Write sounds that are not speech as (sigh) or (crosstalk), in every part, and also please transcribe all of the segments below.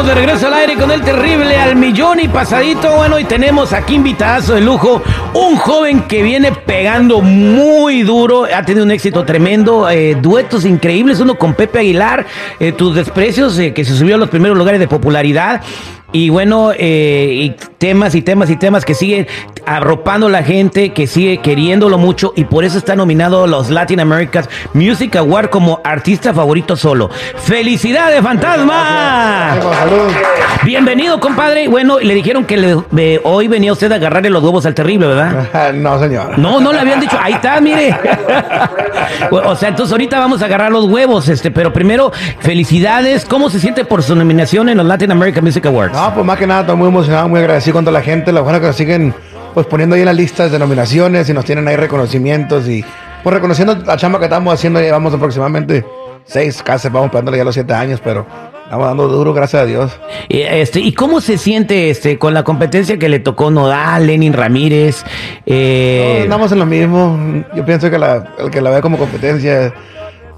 De regreso al aire con el terrible al millón y pasadito. Bueno, y tenemos aquí invitazo de lujo, un joven que viene pegando muy duro, ha tenido un éxito tremendo, eh, duetos increíbles, uno con Pepe Aguilar, eh, tus desprecios, eh, que se subió a los primeros lugares de popularidad. Y bueno, eh, y temas y temas y temas que siguen arropando la gente, que sigue queriéndolo mucho y por eso está nominado a los Latin America's Music Award como artista favorito solo. ¡Felicidades, fantasma! Bienvenido, compadre. Bueno, le dijeron que le- hoy venía usted a agarrarle los huevos al terrible, ¿verdad? (laughs) no, señor. No, no le habían dicho. Ahí está, mire. (laughs) o sea, entonces ahorita vamos a agarrar los huevos, este, pero primero, felicidades. ¿Cómo se siente por su nominación en los Latin American Music Awards? No, pues más que nada, estoy muy emocionado, muy agradecido con toda la gente. Lo bueno que nos siguen pues poniendo ahí en las listas de nominaciones y nos tienen ahí reconocimientos y pues reconociendo la chamba que estamos haciendo. Llevamos aproximadamente seis, casi vamos pegándole ya los siete años, pero estamos dando duro, gracias a Dios. Y, Este, ¿Y cómo se siente este con la competencia que le tocó Nodal, Lenin Ramírez? eh, Todos andamos en lo mismo. Yo pienso que la, el que la ve como competencia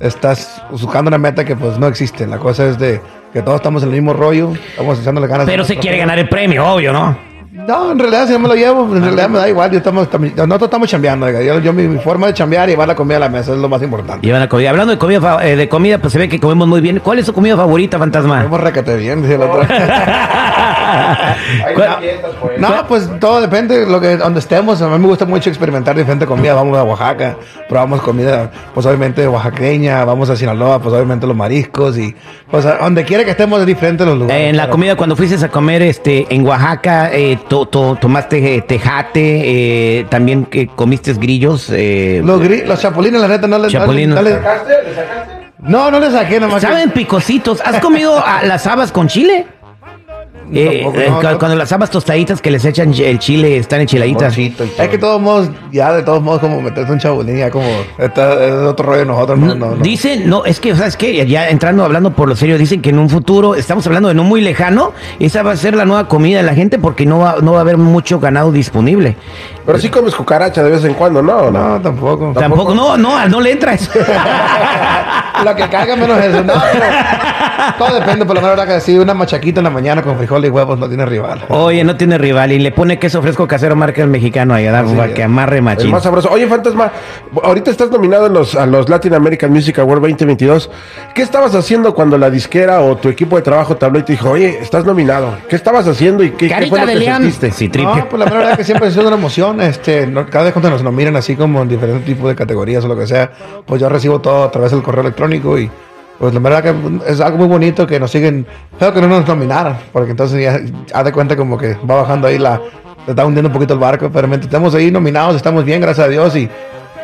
estás buscando una meta que pues no existe. La cosa es de que todos estamos en el mismo rollo, estamos echándole ganas. pero se quiere ganar el premio, obvio, ¿no? No, en realidad si no me lo llevo, en realidad me da igual, yo estamos, tam- nosotros estamos chambeando, yo, yo mi, mi forma de chambear y llevar la comida a la mesa es lo más importante. Llevan la comida. Hablando de comida, eh, de comida, pues se ve que comemos muy bien. ¿Cuál es su comida favorita, fantasma? Comemos requete bien, dice el otro. (laughs) (laughs) ¿Cuál- no, pues todo depende de lo que, donde estemos, a mí me gusta mucho experimentar diferente comida, vamos a Oaxaca, probamos comida, pues obviamente oaxaqueña, vamos a Sinaloa, pues obviamente los mariscos y pues donde quiera que estemos es diferente los lugares. Eh, en la comida, cuando fuiste a comer este en Oaxaca, eh, to- to- tomaste eh, tejate, eh, también que comiste grillos. eh, Los, gri- los chapulines, la neta, no les... Chapulines. No, le- no, no le saqué nomás. que- ¿Saben picositos? ¿Has comido ah, las habas con chile? Eh, Tampoco, eh, no, cu- no. Cuando las habas tostaditas que les echan el chile, están enchiladitas. Es que de todos modos, ya de todos modos, como meterse un chabulín, ya como, está, es otro rollo de nosotros, no, no, no. Dicen, no, es que, ¿sabes qué? Ya entrando, hablando por lo serio, dicen que en un futuro, estamos hablando de no muy lejano, esa va a ser la nueva comida de la gente porque no va, no va a haber mucho ganado disponible. Pero sí comes cucaracha de vez en cuando, ¿no? ¿O no? No, tampoco. Tampoco, no, no, no le entra eso. (laughs) Lo que caiga menos eso. No, pero todo depende, por la verdad que si una machaquita en la mañana con frijoles y huevos no tiene rival. Oye, no tiene rival y le pone queso fresco casero marca el mexicano ahí a dar para es. que amarre machín. más sabroso. Oye, Fantasma, ahorita estás nominado en los, a los Latin American Music Award 2022. ¿Qué estabas haciendo cuando la disquera o tu equipo de trabajo te habló y te dijo, oye, estás nominado? ¿Qué estabas haciendo y qué, qué fue lo de que león. sentiste? Sí, tripio. No, pues la verdad que siempre ha sido una emoción. Este, cada vez cuando nos nominan así como en diferentes tipos de categorías o lo que sea, pues yo recibo todo a través del correo electrónico y pues la verdad que es algo muy bonito que nos siguen. Creo que no nos nominaran, porque entonces ya haz de cuenta como que va bajando ahí la. Se está hundiendo un poquito el barco, pero mientras estamos ahí nominados, estamos bien, gracias a Dios y.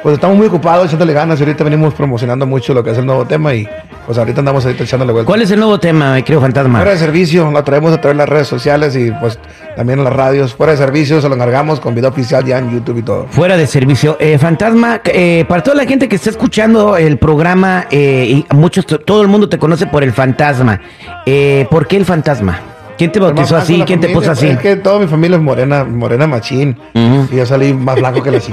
Pues estamos muy ocupados echándole ganas y ahorita venimos promocionando mucho lo que es el nuevo tema y pues ahorita andamos ahorita echándole vuelta. ¿Cuál es el nuevo tema, mi querido fantasma? Fuera de servicio, lo traemos a través de las redes sociales y pues también en las radios. Fuera de servicio se lo encargamos con video oficial ya en YouTube y todo. Fuera de servicio. Eh, fantasma, eh, para toda la gente que está escuchando el programa, eh, y muchos, todo el mundo te conoce por el fantasma. Eh, ¿Por qué el fantasma? ¿Quién te bautizó así? ¿Quién te puso así? Es que toda mi familia es morena, morena machín. Y yo salí más blanco que la c***.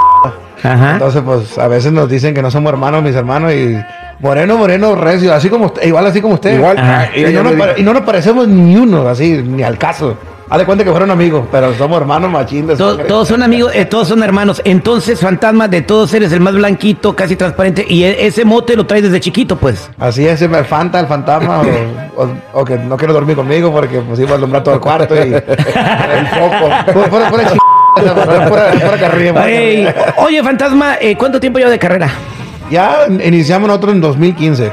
Ajá. Entonces, pues a veces nos dicen que no somos hermanos, mis hermanos, y moreno, moreno, recio, así como usted, igual así como usted. Igual. Ajá. Y, no nos y no nos parecemos ni uno, así, ni al caso. Haz de cuenta que fueron amigos, pero somos hermanos machín de To- sangre. todos son amigos, eh, todos son hermanos. Entonces, fantasma, de todos eres el más blanquito, casi transparente. Y e- ese mote lo traes desde chiquito, pues. Así es, el fanta, el fantasma, o, o- o que no quiero dormir conmigo porque pues iba a alumbrar todo el cuarto y (laughs) el foco. Ch- Ey, oye, fantasma, eh, ¿cuánto tiempo lleva de carrera? Ya iniciamos nosotros en 2015.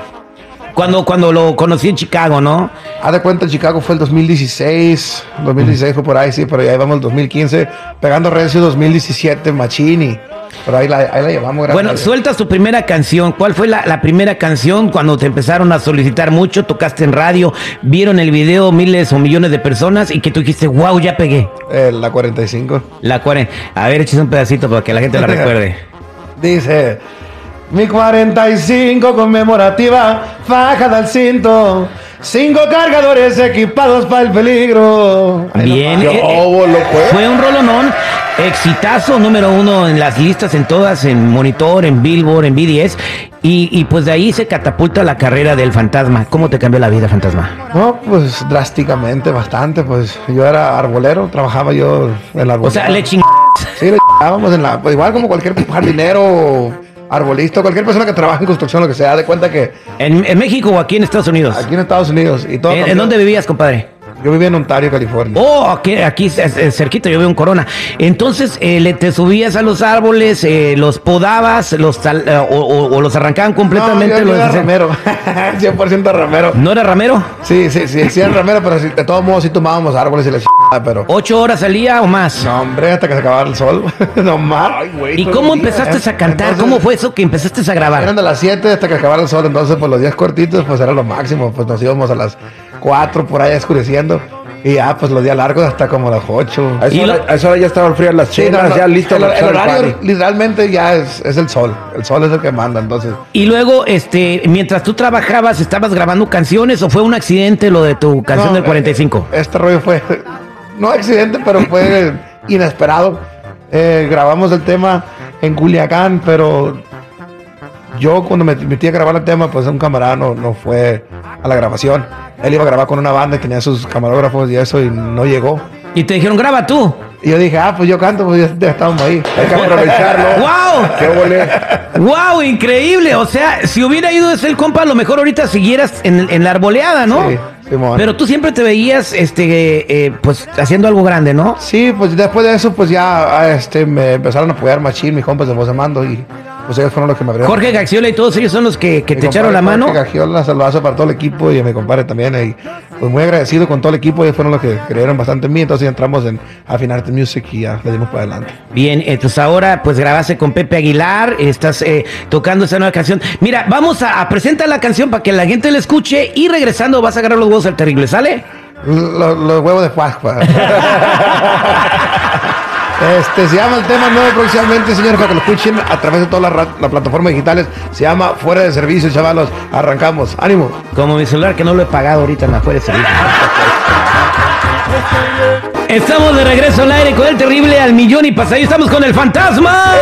Cuando, cuando lo conocí en Chicago, ¿no? Haz de cuenta, Chicago fue el 2016. 2016 fue por ahí, sí, pero ya íbamos el 2015. Pegando recio 2017, Machini. Pero ahí la, ahí la llevamos, Bueno, a sueltas tu primera canción. ¿Cuál fue la, la primera canción cuando te empezaron a solicitar mucho? Tocaste en radio, vieron el video miles o millones de personas y que tú dijiste, wow, ya pegué. Eh, la 45. La 40. A ver, eches un pedacito para que la gente la (laughs) recuerde. Dice, mi 45 conmemorativa, faja del cinto, cinco cargadores equipados para el peligro. Bien. eh, eh, Oh, fue. un rolonón. Exitazo número uno en las listas, en todas, en Monitor, en Billboard, en BDS. Y, y pues de ahí se catapulta la carrera del fantasma. ¿Cómo te cambió la vida, fantasma? No, pues drásticamente, bastante. Pues yo era arbolero, trabajaba yo en la arbolera. O sea, le ching... Sí, le chingábamos en la. pues igual como cualquier jardinero, arbolista, cualquier persona que trabaja en construcción, lo que sea, de cuenta que ¿En, en México o aquí en Estados Unidos? aquí en Estados Unidos y todo. ¿En, en dónde vivías, compadre? Yo vivía en Ontario, California. Oh, aquí, aquí es- es cerquita, yo veo en Corona. Entonces, eh, le te subías a los árboles, eh, los podabas, los tal- eh, o, o- o los arrancaban completamente. No, yo, yo los era ramero. (laughs) 100% ramero. ¿No era ramero? Sí, sí, sí, sí, era ramero, pero sí, de todos modos sí tomábamos árboles y la chingada, pero. ¿Ocho horas al día o más? No, hombre, hasta que se acabara el sol. (laughs) no más. ¿Y cómo empezaste a cantar? Entonces- ¿Cómo fue eso que empezaste a Eran grabar? de las 7 hasta que acabara el sol, entonces pues los días cortitos pues era lo máximo, pues nos íbamos a las 4 por ahí oscureciendo y ya pues los días largos hasta como las 8. A esa, Y hora, lo- a esa hora ya estaban frías las Sí, chelas, no, no, ya listo el, para el echar el horario party. literalmente ya es, es el sol, el sol es el que manda, entonces Y luego, este, mientras tú trabajabas, ¿estabas grabando canciones o fue un accidente lo de tu canción No, del 45? eh, Este rollo fue, no accidente, pero fue (laughs) inesperado. Eh, grabamos el tema en Culiacán, pero yo cuando me metí a grabar el tema, pues un camarada no, no fue a la grabación. Él iba a grabar con una banda y tenía sus camarógrafos y eso y no llegó. Y te dijeron, graba tú. Y yo dije, ah, pues yo canto, pues ya, estamos ahí. Hay que aprovecharlo. (laughs) ¡Wow! ¡Qué volé! ¡Wow! Increíble. O sea, si hubiera ido ese el compa, a lo mejor ahorita siguieras en, en la arboleada, ¿no? Sí, Simón. Pero tú siempre te veías, este, eh, pues, haciendo algo grande, ¿no? Sí, pues después de eso, pues ya ah, este, me empezaron a apoyar machín, mis compas de voz de mando y pues ellos fueron los que me abrieron. Jorge Gaxiola y todos ellos son los que, que te echaron la mano. Jorge Gagiola, saludazo para todo el equipo y a mi compadre también. Y pues muy agradecido con todo el equipo. Ellos fueron los que creyeron bastante en mí. Entonces ya entramos en Afinarte Music y ya le dimos para adelante. Bien, entonces ahora pues grabaste con Pepe Aguilar, estás eh, tocando esa nueva canción. Mira, vamos a, a presentar la canción para que la gente la escuche y regresando vas a agarrar los huevos al terrible, ¿sale? Los, los huevos de Pascua. (laughs) Este, se llama el tema nuevo próximamente, señores, para que lo escuchen a través de todas las plataformas digitales. Se llama Fuera de Servicio, chavalos. Arrancamos. Ánimo. Como mi celular que no lo he pagado ahorita en la fuera de servicio. (laughs) Estamos de regreso al aire con el terrible al millón y pasadito. Estamos con el fantasma.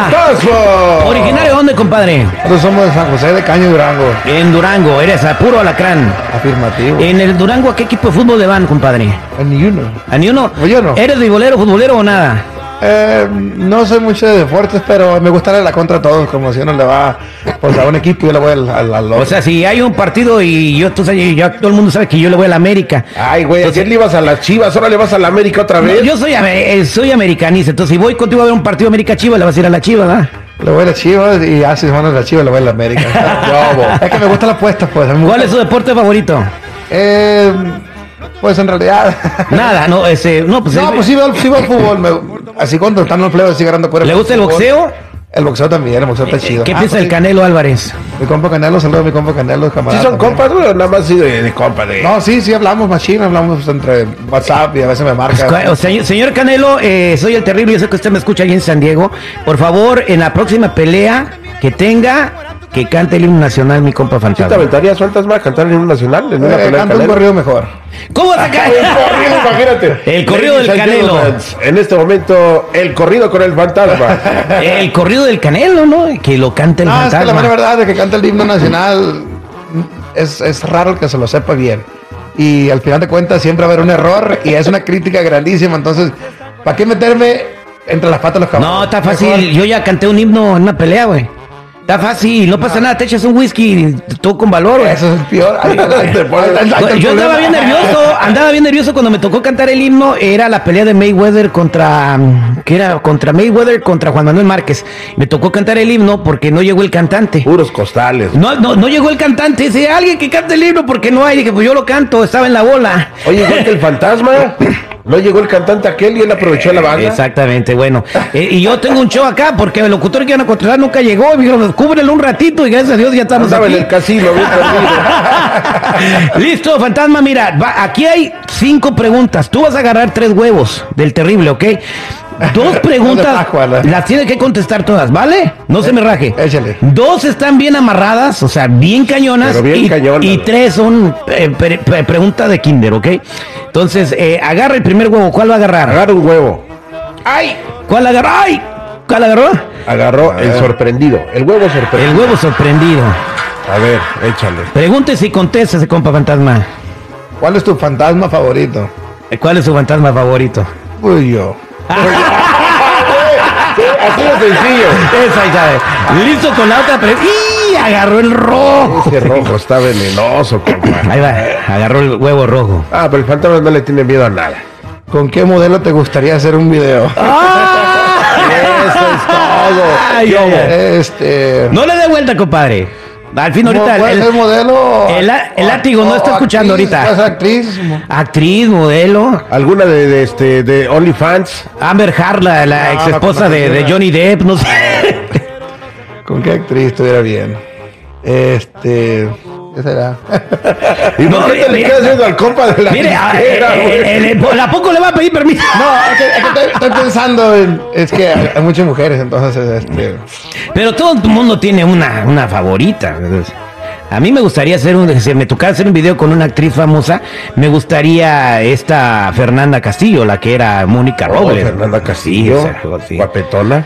¡Fantasma! Originario de dónde, compadre? Nosotros somos de San José de Caño Durango. En Durango, eres a puro alacrán. Afirmativo. En el Durango, ¿a qué equipo de fútbol le van, compadre? Ni uno. ¿A ni uno? Yo no. ¿Eres bolero, futbolero o nada? Eh, no soy mucho de deportes, pero me gusta la contra a todos, como si uno le va pues, a un equipo, yo le voy al, al, al O otro. sea, si hay un partido y yo, tú sabes, yo- todo el mundo sabe que yo le voy a la América. Ay, güey, ayer le ibas a las chivas, ahora le vas a la América otra No, vez. yo soy, ame- eh, soy americanista, entonces si voy contigo a ver un partido América Chiva, le vas a ir a la Chiva, ¿verdad? Le voy a las chivas y hace semanas las chivas le voy a la América. (laughs) Es que me gusta la apuesta, pues. ¿Cuál es su deporte favorito? Eh, pues en realidad. Nada, no, ese, no, pues, no, el- pues sí veo, sí veo el fútbol. me- así cuando están los plebes, sigue agarrando cuerda. ¿Le gusta el boxeo? El boxeo también, el boxeo está chido. ¿Qué Ah, piensa pues el sí. Canelo Álvarez? Mi compa Canelo, saludos a mi compa Canelo, ¿Sí camarada. son también. compas, o Nada más sí de, de compa, de... No, sí, sí hablamos machine, hablamos entre WhatsApp y a veces me marca. Pues, O sea, señor Canelo, eh, soy el terrible, yo sé que usted me escucha ahí en San Diego. Por favor, en la próxima pelea que tenga, que cante el himno nacional, mi compa ¿Sí te fantasma. aventarías fantasma a cantar en un nacional? En una Eh, pelea de canta un corrido mejor. ¿Cómo saca? El corrido, imagínate. (laughs) El corrido Ladies del Canelo. En este momento, el corrido con el fantasma. (laughs) El corrido del Canelo, ¿no? Que lo cante el No, es que la fantasma. mera verdad de que canta el himno nacional es, es raro que se lo sepa bien. Y al final de cuentas siempre va a haber un error y es una crítica grandísima. Entonces, ¿para qué meterme entre las patas de los caballos? No, está Mejor- fácil. Yo ya canté un himno en una pelea, güey. Está fácil, no pasa nada. Te echas un whisky, tú con valor, güey. Eso es peor. (laughs) Ahí ahí Yo andaba bien nervioso, andaba bien nervioso cuando me tocó cantar el himno. Era la pelea de Mayweather contra, ¿qué era? Contra Mayweather contra Juan Manuel Márquez. Me tocó cantar el himno porque no llegó el cantante. Puros costales. No, no, no llegó el cantante. Dice, alguien que cante el himno porque no hay. Dije, pues yo lo canto, estaba en la bola. Oye, igual que el (laughs) fantasma, no llegó el cantante aquel y él aprovechó la banda. Exactamente, bueno. Eh, y yo tengo un show acá porque el locutor que iban a contratar nunca llegó. Me dijeron, cúbrelo un ratito y gracias a Dios ya estamos Andaba en aquí. el casino, bien perdido. (laughs) Listo, fantasma, mira, va- aquí hay cinco preguntas. Tú vas a agarrar tres huevos del terrible, ¿ok? Dos (laughs) preguntas las tienes que contestar todas, ¿vale? No se me raje. Échale. Dos están bien amarradas, o sea, bien cañonas. Bien y, y tres son eh, pre- pre- preguntas de kinder, ¿ok? Entonces, eh, agarra el primer huevo. ¿Cuál va a agarrar? Agarra un huevo. ¡Ay! ¿Cuál agarró? ¡Ay! ¿Cuál agarró? Agarró el sorprendido, el huevo sorprendido. El huevo sorprendido. A ver, échale. Pregunte si contesta ese compa fantasma. ¿Cuál es tu fantasma favorito? ¿Cuál es su fantasma favorito? Pues yo. (laughs) Así de sencillo. Esa, ahí sabe. Listo con la otra pregunta. ¡Y! Agarró el rojo. Ese rojo está venenoso, compa. Ahí va, agarró el huevo rojo. Ah, pero el fantasma no le tiene miedo a nada. ¿Con qué modelo te gustaría hacer un video? (laughs) Eso es todo. Ay. Este. No le dé vuelta, compadre. Al fin ahorita ¿Puede el, ser modelo? el- el látigo no está escuchando actriz, ahorita. ¿puede ser actriz? actriz, modelo, ¿Alguna de, de este de OnlyFans? Amber Hart, la, No, ex esposa no, de, de. Johnny Depp, no sé. (laughs) ¿Con qué actriz estuviera bien? Este. ¿Qué será? (laughs) ¿Y No, por qué te le quedas viendo al compa de la Mire, a, disquera, eh, güey? eh, eh, ¿a poco le va a pedir permiso? No, es que, es que estoy, estoy pensando en. Es que hay, muchas mujeres, entonces. Este. Pero todo el mundo tiene una, una favorita. Entonces, A mí me gustaría hacer un, si me tocara hacer un video con una actriz famosa, me gustaría esta Fernanda Castillo, la que era Mónica Oh, Robles. Fernanda Castillo, Sí, esa, sí. guapetona.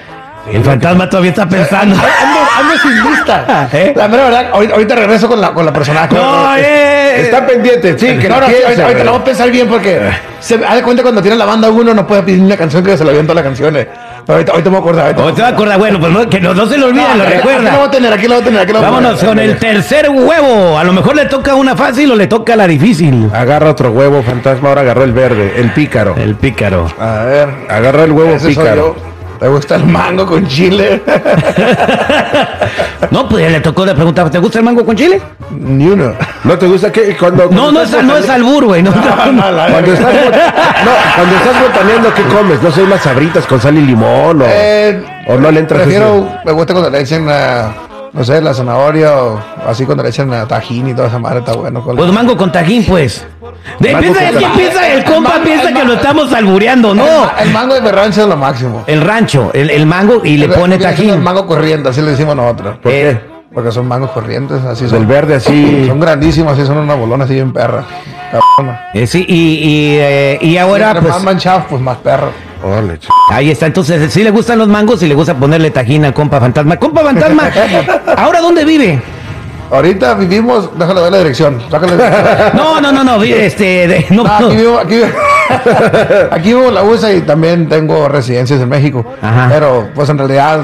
El fantasma todavía está pensando. Ando, ando sin lista. (laughs) ¿Eh? La mera verdad, ahorita, ahorita regreso con la, con la personaje. No, eh. Está pendiente, sí, que No, sí, piense, ahorita, ahorita lo voy a pensar bien porque se haz de cuenta cuando tiene la banda uno no puede pedir una canción que se la avienta las canciones. Pero ahorita, ahorita me acuerdo. Ahorita ¿O te va a acordar? Bueno, pues no, que no, no se lo olvide, lo aquí- Aquí lo voy recuerda. a tener, aquí lo voy a tener, aquí lo voy a Vámonos tener. con el tercer huevo. A lo mejor le toca una fácil o le toca la difícil. Agarra otro huevo, fantasma, ahora agarró el verde, el pícaro. El pícaro. A ver. Agarró el huevo ese soy pícaro. ¿Te gusta el mango con chile? (laughs) No, pues ya le tocó la pregunta. ¿Te gusta el mango con chile? Ni uno. ¿No te gusta que cuando No, cuando no es, no es albur, güey. No, (laughs) No, no, Cuando estás, no, cuando estás botaneando, ¿qué comes? ¿No sé, unas sabritas con sal y limón? O, Eh, o no le entras Prefiero, me gusta cuando le echen, ah, no sé, la zanahoria o así cuando le echen ah, tajín y toda esa madre, está bueno. con- Pues mango con tajín, pues. De, piensa, con es que tajín. piensa, el compa mango- piensa el que lo estamos albureando, El, no. el mango de mi rancho es lo máximo. El rancho, el, el mango y le El- pone siendo El tajín. mango corriente, así le decimos nosotros. ¿Por Eh, qué? Porque son mangos corrientes, así son. el verde así. Son grandísimos, así son una bolona así bien perra. Eh, sí, y, y, eh, y ahora, pues, más manchados, pues más perro. Órale, ch- ahí está. Entonces, si le gustan los mangos y le gusta ponerle tajín al compa fantasma. Compa fantasma, (laughs) ¿ahora dónde vive? Ahorita vivimos, déjale ver la dirección. Sácale la dirección. No, no, no, no, este. de- no, No, aquí vivo, aquí, vivo- (laughs) aquí vivo la USA y también tengo residencias en México. Ajá. Pero pues en realidad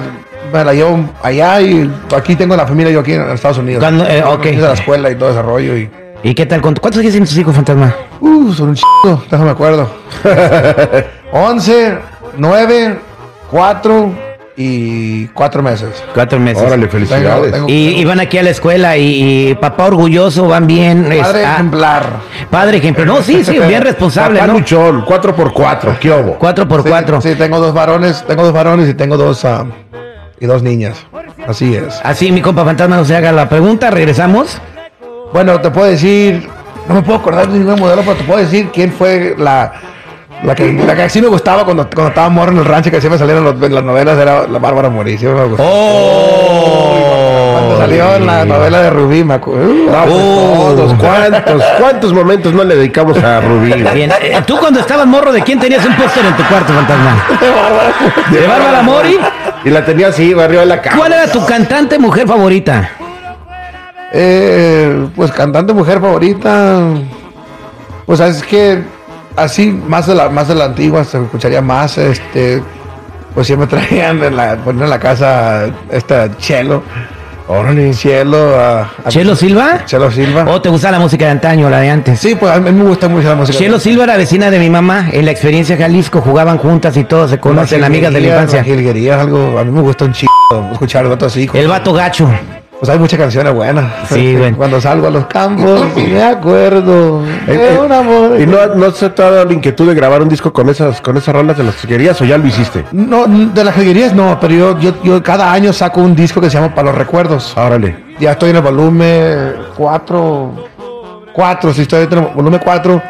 me la llevo allá y aquí tengo la familia yo aquí en Estados Unidos. Cuando- eh, ok. Hice la escuela y todo ese rollo y... ¿Y qué tal? con- ¿Cuántos años tienen sus hijos, fantasma? Uh, son un chido, déjame acuerdo. 11, 9, 4 y 4 meses. Cuatro meses. Órale, felicidades. Tengo- Y, y van aquí a la escuela y, y papá orgulloso, van bien. es- Padre ah, ejemplar. padre ejemplo. No, sí, sí, bien responsable, Papá ¿no? luchón, 4 por 4 ¿qué hubo? Cuatro por Sí, cuatro. Sí, tengo dos varones, tengo dos varones y tengo dos ah, y dos niñas. Así es. Así, mi compa fantasma, no se haga la pregunta. Regresamos. Bueno, te puedo decir, no me puedo acordar de ningún modelo, pero te puedo decir quién fue la, la que, la que sí me gustaba cuando, cuando estaba morro en el rancho, que siempre salieron los- en las novelas, era la Bárbara Mori, siempre me gustó. Cuando ¡Oh! salió en la novela de Rubí, me acuerdo. Uh, No, pues, Oh. todos, ¿cuántos, ¿cuántos momentos no le dedicamos a Rubí? Bien, eh, tú cuando estabas morro, ¿de quién tenías un póster en tu cuarto, fantasma? ¿De Bárbara Mori? Y la tenía así, arriba de la cama. ¿Cuál era tu cantante mujer favorita? Eh, pues cantante mujer favorita. Pues es que así, más de la, más de la antigua, se escucharía más, este, pues siempre (laughs) traían en la, ponían en la casa esta Chelo. Órale. Chelo. a- a- ¿Chelo Silva? Chelo Silva. ¿O te gusta la música de antaño, la de antes? Sí, pues a mí me gusta mucho la música. Chelo Silva era vecina de mi mamá. En la experiencia Jalisco jugaban juntas y todos se conocen, amigas de la infancia. Algo, a mí me gusta un chico escuchar vato así. El vato gacho. Pues hay muchas canciones buenas. Sí, (laughs) bueno. Cuando salgo a los campos, me acuerdo Eh, de eh, un amor. ¿Y no, no se te ha dado la inquietud de grabar un disco con esas, con esas rolas de las que querías o ya lo hiciste? No, de las jilguerías no, pero yo, yo, yo cada año saco un disco que se llama Para los Recuerdos. Órale. Ya estoy en el volumen 4, 4, si estoy en el volumen 4.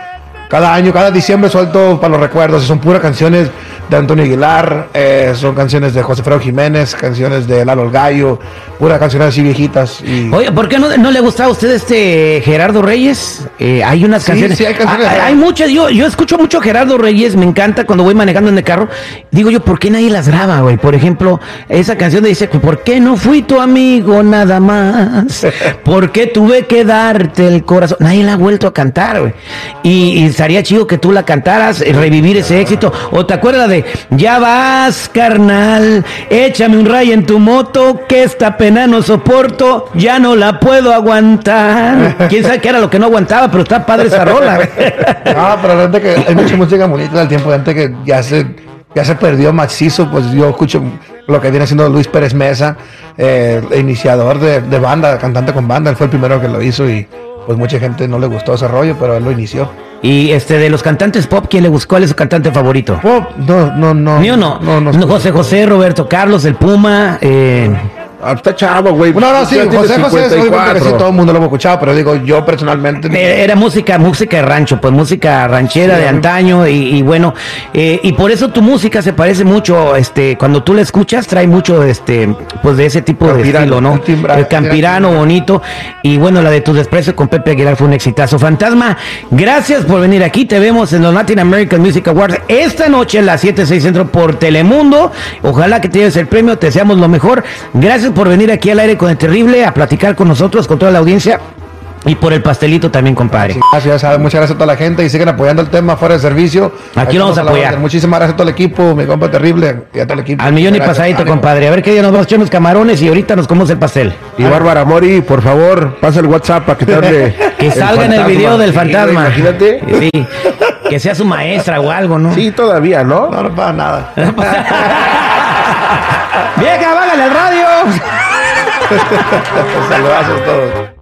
Cada año, cada diciembre suelto para los recuerdos. y Son puras canciones de Antonio Aguilar, eh, son canciones de José Fredo Jiménez, canciones de Lalo el Gallo, puras canciones así viejitas. Y... Oye, ¿por qué no, no le gusta a usted este Gerardo Reyes? Eh, hay unas Sí, canciones. sí, hay canciones. Ah, hay muchas. Yo, yo escucho mucho Gerardo Reyes, me encanta cuando voy manejando en el carro. Digo yo, ¿por qué nadie las graba, güey? Por ejemplo, esa canción de dice, ¿por qué no fui tu amigo nada más? (laughs) ¿Por qué tuve que darte el corazón? Nadie la ha vuelto a cantar, güey. Y, y estaría chido que tú la cantaras, revivir ese éxito. ¿O te acuerdas de, ya vas, carnal, échame un rayo en tu moto, que esta pena no soporto, ya no la puedo aguantar? (laughs) ¿Quién sabe qué era lo que no aguantaba? Pero está padre esa rola. (laughs) No, pero verdad que hay mucha música bonita del tiempo de antes que ya se, ya se perdió macizo, pues yo escucho lo que viene siendo Luis Pérez Mesa, eh, iniciador de, de banda, cantante con banda, él fue el primero que lo hizo y pues mucha gente no le gustó ese rollo, pero él lo inició. Y este, de los cantantes pop, ¿quién le buscó? ¿Cuál es su cantante favorito? Pop, no, no, no. Mío no. No, no. José José, Roberto Carlos, el Puma. Eh, está chavo, güey. No, no, sí, José José es obviamente que sí, 54. todo el mundo lo hemos escuchado, pero digo, yo personalmente. Era música, música de rancho, pues música ranchera Sí, de antaño y, y bueno, eh, y por eso tu música se parece mucho, este, cuando tú la escuchas trae mucho, este, pues de ese tipo de estilo, ¿no? el campirano bonito y bueno, la de tu desprecio con Pepe Aguilar fue un exitazo. Fantasma, gracias por venir aquí, te vemos en los Latin American Music Awards esta noche a las 7, 6 centro por Telemundo. Ojalá que te lleves el premio, te deseamos lo mejor. Gracias por venir aquí al aire con el terrible a platicar con nosotros, con toda la audiencia. Y por el pastelito también, compadre. Gracias, muchas gracias a toda la gente y siguen apoyando el tema fuera de servicio. Aquí lo vamos a apoyar. Muchísimas gracias a todo el equipo, mi compa terrible y a todo el equipo. Al millón y Gracias, pasadito, ánimo. compadre. A ver qué día nos vamos a echar unos camarones y ahorita nos comemos el pastel. Y Bárbara Mori, por favor, pasa el WhatsApp para que te hable. (laughs) Que salga en el video del fantasma. Imagínate. Sí. Que sea su maestra o algo, ¿no? Sí, todavía, ¿no? No, no pasa nada. (laughs) Vieja, vágale al radio. (laughs) Saludos a todos.